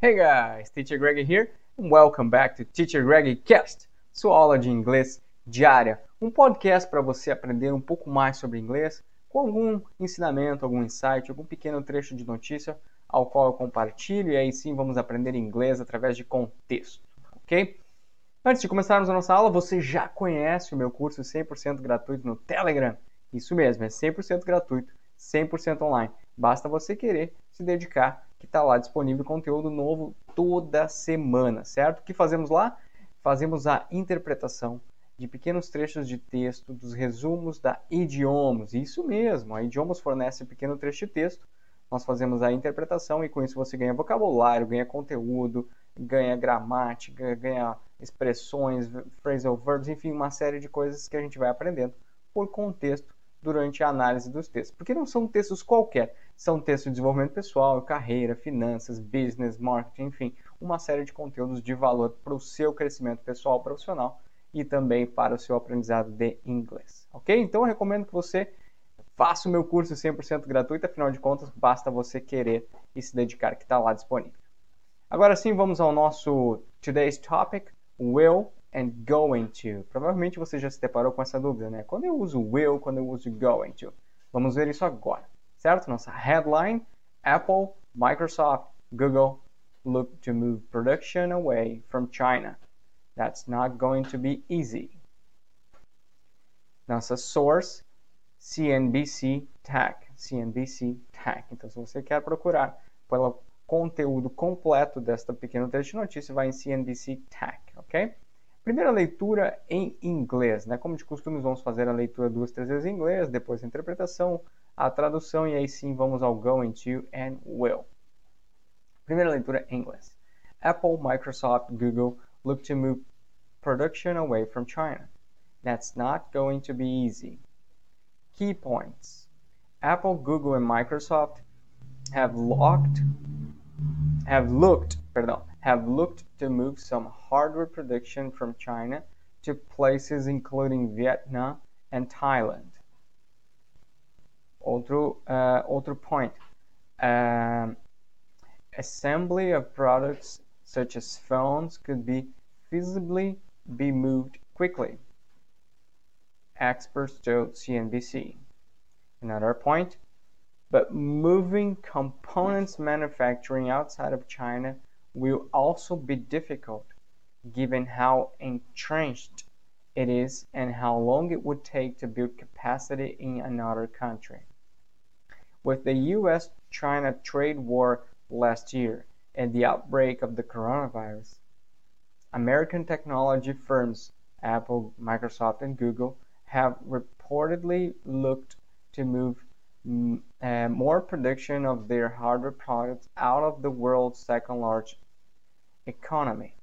Hey guys, Teacher Greg here, and welcome back to Teacher Greg Cast, sua aula de inglês diária, um podcast para você aprender um pouco mais sobre inglês, com algum ensinamento, algum insight, algum pequeno trecho de notícia ao qual eu compartilho, e aí sim vamos aprender inglês através de contexto, ok? Antes de começarmos a nossa aula, você já conhece o meu curso 100% gratuito no Telegram? Isso mesmo, é 100% gratuito, 100% online. Basta você querer se dedicar, que está lá disponível conteúdo novo toda semana, certo? O que fazemos lá? Fazemos a interpretação de pequenos trechos de texto dos resumos da Idiomas. Isso mesmo, a Idiomas fornece pequeno trecho de texto. Nós fazemos a interpretação e com isso você ganha vocabulário, ganha conteúdo, ganha gramática, ganha expressões, phrasal verbs, enfim, uma série de coisas que a gente vai aprendendo por contexto durante a análise dos textos. Porque não são textos qualquer, são textos de desenvolvimento pessoal, carreira, finanças, business, marketing, enfim, uma série de conteúdos de valor para o seu crescimento pessoal profissional e também para o seu aprendizado de inglês. Ok? Então eu recomendo que você faça o meu curso 100% gratuito, afinal de contas, basta você querer e se dedicar, que está lá disponível. Agora sim, vamos ao nosso today's topic, will and going to. Provavelmente você já se deparou com essa dúvida, né? Quando eu uso will, quando eu uso going to? Vamos ver isso agora, certo? Nossa headline: Apple, Microsoft, Google look to move production away from China. That's not going to be easy. Nossa source, CNBC Tech. CNBC Tech. Então, se você quer procurar pelo conteúdo completo desta pequena de notícia, vai em CNBC Tech, ok? Primeira leitura em inglês, né? Como de costume, vamos fazer a leitura duas, três vezes em inglês, depois a interpretação, a tradução e aí sim vamos ao going to and will. Primeira leitura em inglês. Apple, Microsoft, Google look to move production away from China. That's not going to be easy. Key points. Apple, Google and Microsoft have locked have looked, have looked to move some hardware production from China to places including Vietnam and Thailand. Outro, uh, outro point. Um, assembly of products such as phones could be feasibly be moved quickly. Experts told CNBC. Another point but moving components manufacturing outside of China will also be difficult given how entrenched it is and how long it would take to build capacity in another country. With the US China trade war last year and the outbreak of the coronavirus, American technology firms Apple, Microsoft, and Google have reportedly looked to move uh, more production of their hardware products out of the world's second largest economy.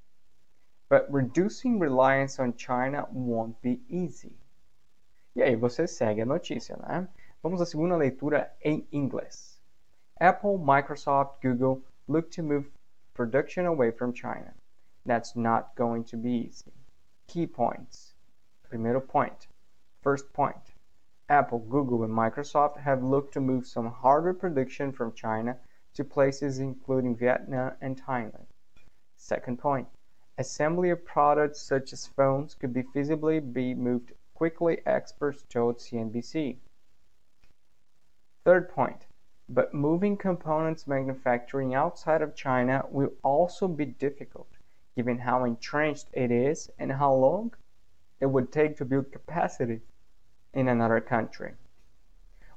But reducing reliance on China won't be easy. E aí você segue a notícia, né? Vamos à segunda leitura em inglês. Apple, Microsoft, Google look to move production away from China. That's not going to be easy. Key points. Primeiro point. First point. Apple, Google, and Microsoft have looked to move some hardware production from China to places including Vietnam and Thailand. Second point, assembly of products such as phones could be feasibly be moved quickly, experts told CNBC. Third point, but moving components manufacturing outside of China will also be difficult, given how entrenched it is and how long it would take to build capacity in another country.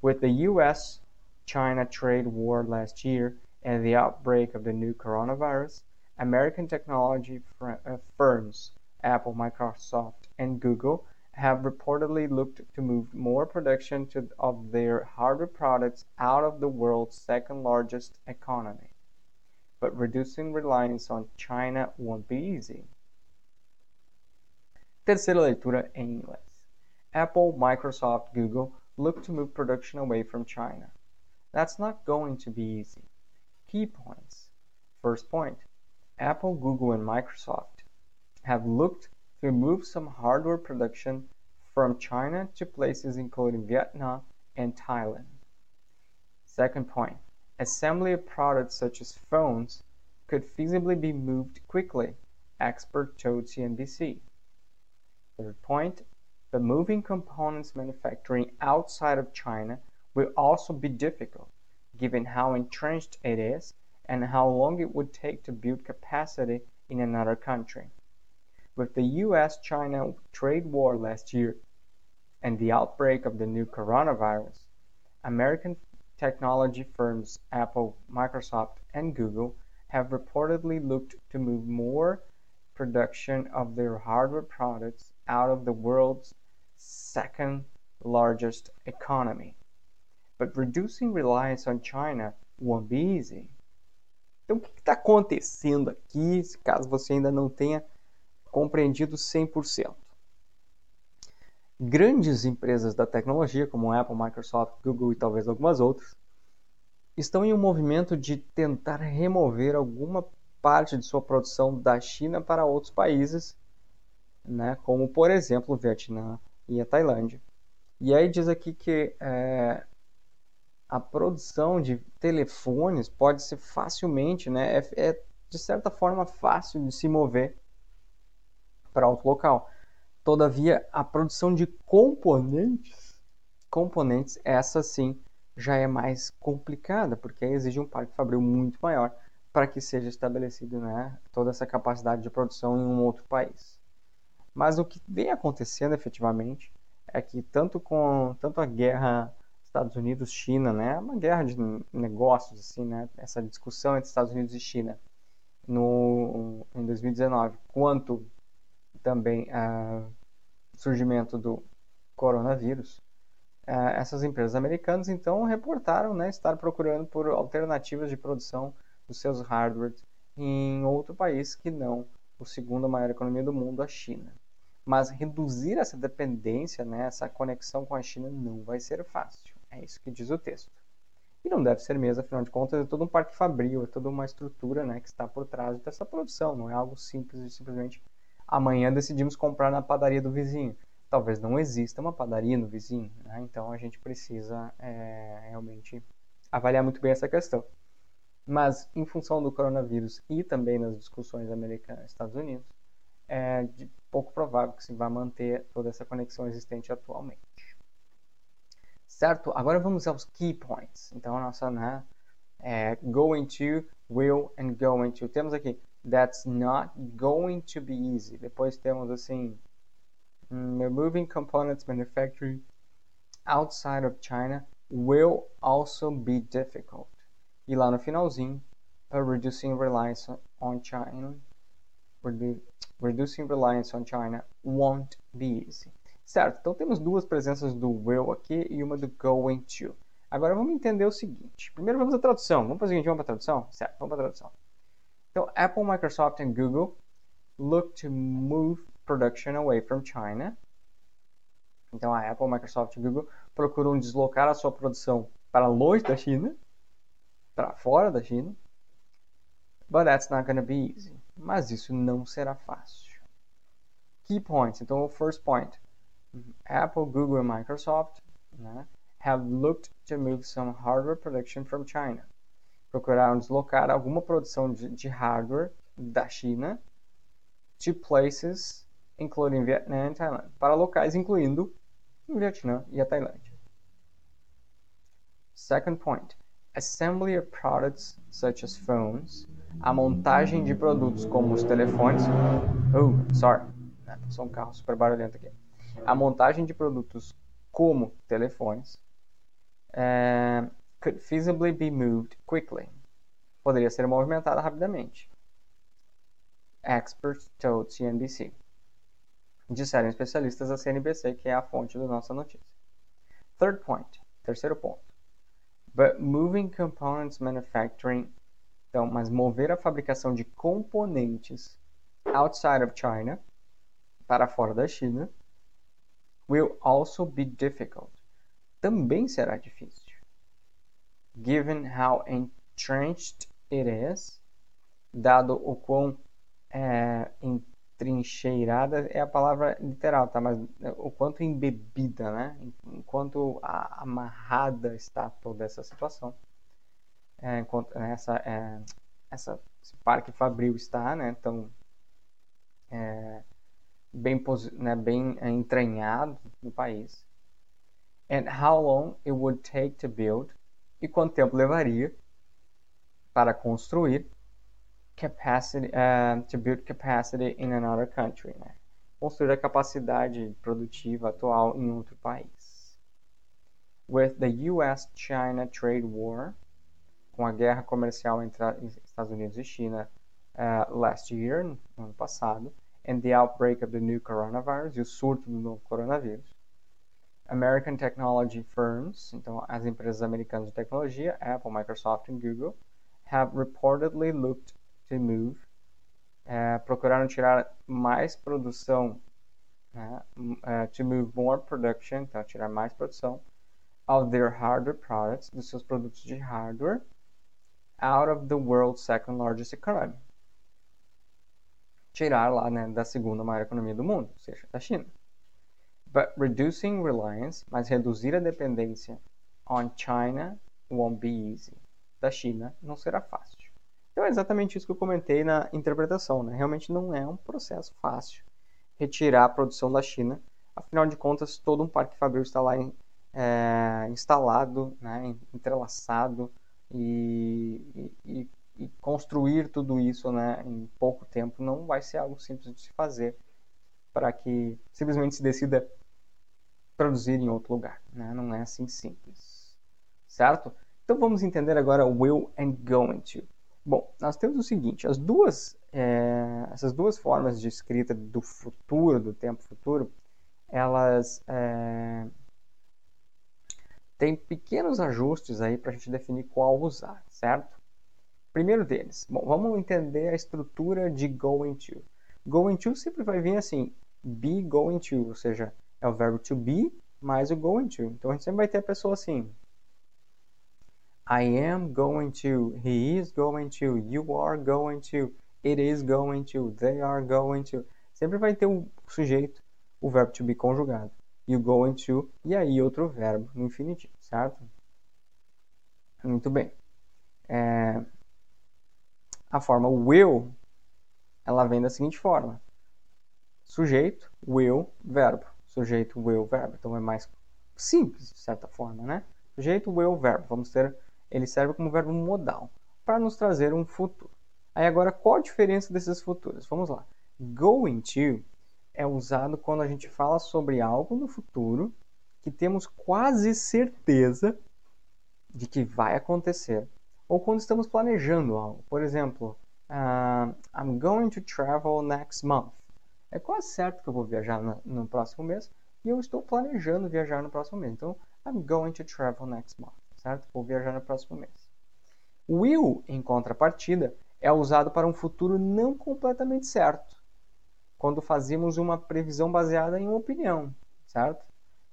With the US China trade war last year and the outbreak of the new coronavirus, American technology uh, firms Apple, Microsoft, and Google have reportedly looked to move more production to, of their hardware products out of the world's second largest economy. But reducing reliance on China won't be easy. Terceira leitura em inglês. Apple, Microsoft, Google look to move production away from China. That's not going to be easy. Key points. First point Apple, Google, and Microsoft have looked to move some hardware production from China to places including Vietnam and Thailand. Second point assembly of products such as phones could feasibly be moved quickly, expert told CNBC. Third point, the moving components manufacturing outside of China will also be difficult, given how entrenched it is and how long it would take to build capacity in another country. With the US China trade war last year and the outbreak of the new coronavirus, American technology firms Apple, Microsoft, and Google have reportedly looked to move more production of their hardware products out of the world's second largest economy. But reducing reliance on China won't be easy. Então, o que está acontecendo aqui, caso você ainda não tenha compreendido 100%? Grandes empresas da tecnologia, como Apple, Microsoft, Google e talvez algumas outras, estão em um movimento de tentar remover alguma parte de sua produção da China para outros países, né, como por exemplo o Vietnã e a Tailândia. E aí diz aqui que é, a produção de telefones pode ser facilmente, né, é, é de certa forma fácil de se mover para outro local. Todavia, a produção de componentes, componentes, essa sim já é mais complicada, porque exige um parque fabril muito maior para que seja estabelecido né, toda essa capacidade de produção em um outro país. Mas o que vem acontecendo efetivamente é que tanto com tanto a guerra Estados Unidos-China, né? Uma guerra de negócios, assim, né? Essa discussão entre Estados Unidos e China no, em 2019, quanto também uh, surgimento do coronavírus, uh, essas empresas americanas então reportaram né, estar procurando por alternativas de produção dos seus hardwares em outro país que não o segundo maior economia do mundo, a China. Mas reduzir essa dependência, né, essa conexão com a China não vai ser fácil. É isso que diz o texto. E não deve ser mesmo, afinal de contas, é todo um parque fabril, é toda uma estrutura né, que está por trás dessa produção. Não é algo simples de simplesmente amanhã decidimos comprar na padaria do vizinho. Talvez não exista uma padaria no vizinho, né? então a gente precisa é, realmente avaliar muito bem essa questão. Mas, em função do coronavírus e também nas discussões americanas Estados Unidos, é pouco provável que se vá manter toda essa conexão existente atualmente. Certo? Agora vamos aos key points. Então, a nossa né, é, going to, will and going to. Temos aqui that's not going to be easy. Depois temos assim moving components manufacturing outside of China will also be difficult. E lá no finalzinho, uh, reducing reliance on China, redu reducing reliance on China won't be easy. Certo, então temos duas presenças do will aqui e uma do going to. Agora vamos entender o seguinte. Primeiro vamos à tradução. Vamos fazer o seguinte, vamos para a tradução? Certo, vamos para a tradução. Então, Apple, Microsoft e Google look to move production away from China. Então, a Apple, Microsoft e Google procuram deslocar a sua produção para longe da China, para fora da China. But that's not going to be easy. Mas isso não será fácil. Key points. Então, o first point. Apple, Google e Microsoft né, have looked to move some hardware production from China. Procuraram deslocar alguma produção de, de hardware da China to places including Vietnam and Thailand, para locais incluindo o Vietnã e a Tailândia. Second point, assembly of products such as phones, a montagem de produtos como os telefones. Oh, sorry, passou um carro super barulhento aqui a montagem de produtos como telefones uh, could feasibly be moved quickly. Poderia ser movimentada rapidamente. Experts told CNBC. Disseram especialistas da CNBC, que é a fonte da nossa notícia. Third point. Terceiro ponto. But moving components manufacturing. Então, mas mover a fabricação de componentes outside of China, para fora da China, will also be difficult. Também será difícil. Given how entrenched it is, dado o quão é, entrincheirada é a palavra literal, tá? Mas é, o quanto embebida, né? Enquanto amarrada está toda essa situação. É, enquanto essa é, essa, esse parque fabril está, né, tão é, bem, né, bem entranhado no país. And how long it would take to build e quanto tempo levaria para construir capacity uh, to build capacity in another country, né? construir a capacidade produtiva atual em outro país. With the U.S.-China trade war, com a guerra comercial entre Estados Unidos e China uh, last year, no ano passado, and the outbreak of the new coronavirus, e o surto do novo coronavírus. American technology firms, então as empresas americanas de tecnologia, Apple, Microsoft e Google, have reportedly looked to move, uh, procuraram tirar mais produção, uh, to move more production, então tirar mais produção of their hardware products, dos seus produtos de hardware, out of the world's second largest economy. Tirar lá né, da segunda maior economia do mundo, ou seja, da China. But reducing reliance, mas reduzir a dependência on China won't be easy. Da China não será fácil. Então é exatamente isso que eu comentei na interpretação. Né? Realmente não é um processo fácil retirar a produção da China. Afinal de contas, todo um parque fabril está lá em, é, instalado, né, entrelaçado e, e, e, construir tudo isso né, em pouco tempo não vai ser algo simples de se fazer para que simplesmente se decida produzir em outro lugar. Né? Não é assim simples. Certo? Então vamos entender agora will and going to. Bom, nós temos o seguinte: as duas, é, essas duas formas de escrita do futuro, do tempo futuro, elas é, têm pequenos ajustes aí para a gente definir qual usar, certo? Primeiro deles, bom, vamos entender a estrutura de going to. Going to sempre vai vir assim, be going to, ou seja, é o verbo to be mais o going to. Então a gente sempre vai ter a pessoa assim. I am going to, he is going to, you are going to, it is going to, they are going to. Sempre vai ter o sujeito, o verbo to be conjugado. E o going to, e aí outro verbo no infinitivo, certo? Muito bem. É, a forma will, ela vem da seguinte forma. Sujeito, will, verbo sujeito, will, verbo. Então é mais simples, de certa forma, né? Sujeito, will, verbo. Vamos ter, ele serve como verbo modal para nos trazer um futuro. Aí agora, qual a diferença desses futuros? Vamos lá. Going to é usado quando a gente fala sobre algo no futuro que temos quase certeza de que vai acontecer, ou quando estamos planejando algo. Por exemplo, uh, I'm going to travel next month. É quase certo que eu vou viajar no, no próximo mês e eu estou planejando viajar no próximo mês. Então, I'm going to travel next month, certo? Vou viajar no próximo mês. Will, em contrapartida, é usado para um futuro não completamente certo, quando fazemos uma previsão baseada em uma opinião, certo?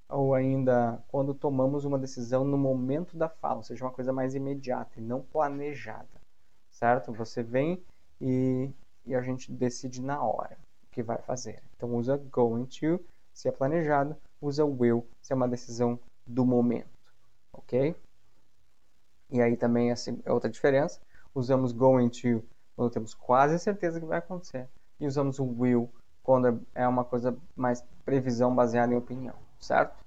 Ou ainda quando tomamos uma decisão no momento da fala, ou seja, uma coisa mais imediata e não planejada, certo? Você vem e, e a gente decide na hora que vai fazer. Então usa going to se é planejado, usa will se é uma decisão do momento, ok? E aí também essa é outra diferença. Usamos going to quando temos quase certeza que vai acontecer e usamos o will quando é uma coisa mais previsão baseada em opinião, certo?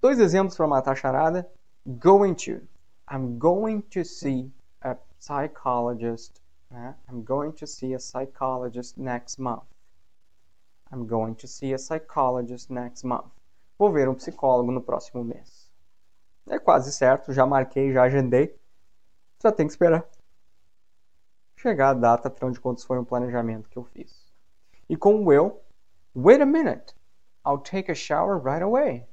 Dois exemplos para matar a charada. Going to. I'm going to see a psychologist né? I'm going to see a psychologist next month. I'm going to see a psychologist next month. Vou ver um psicólogo no próximo mês. É quase certo, já marquei, já agendei. Só tem que esperar. Chegar a data, afinal de contas, foi um planejamento que eu fiz. E com o will, wait a minute. I'll take a shower right away.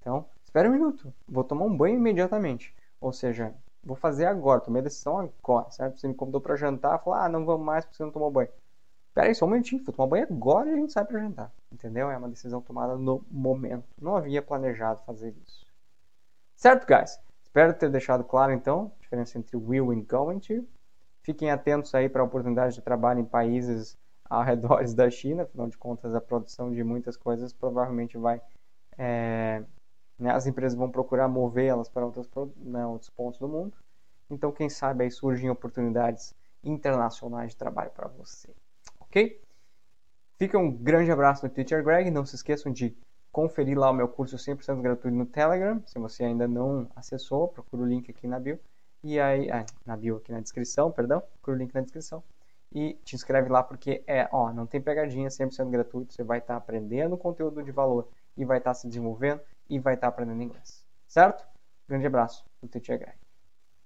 Então, espera um minuto. Vou tomar um banho imediatamente. Ou seja, vou fazer agora, tomei a decisão agora, certo? Você me convidou para jantar, falou, ah, não vamos mais porque você não tomou banho. Pera aí, só um momentinho, vou tomar banho agora e a gente sai para jantar. Entendeu? É uma decisão tomada no momento. Não havia planejado fazer isso. Certo, guys? Espero ter deixado claro, então, a diferença entre will e going to. Fiquem atentos aí para oportunidades de trabalho em países ao redor da China. Afinal de contas, a produção de muitas coisas provavelmente vai... É, né, as empresas vão procurar movê-las para outros, né, outros pontos do mundo. Então, quem sabe aí surgem oportunidades internacionais de trabalho para você. Ok? Fica um grande abraço do Teacher Greg. Não se esqueçam de conferir lá o meu curso 100% gratuito no Telegram. Se você ainda não acessou, procura o link aqui na bio. E aí, ah, na bio aqui na descrição, perdão. Procura o link na descrição. E te inscreve lá porque é, ó, não tem pegadinha, 100% gratuito. Você vai estar tá aprendendo conteúdo de valor e vai estar tá se desenvolvendo e vai estar tá aprendendo inglês. Certo? Grande abraço do Teacher.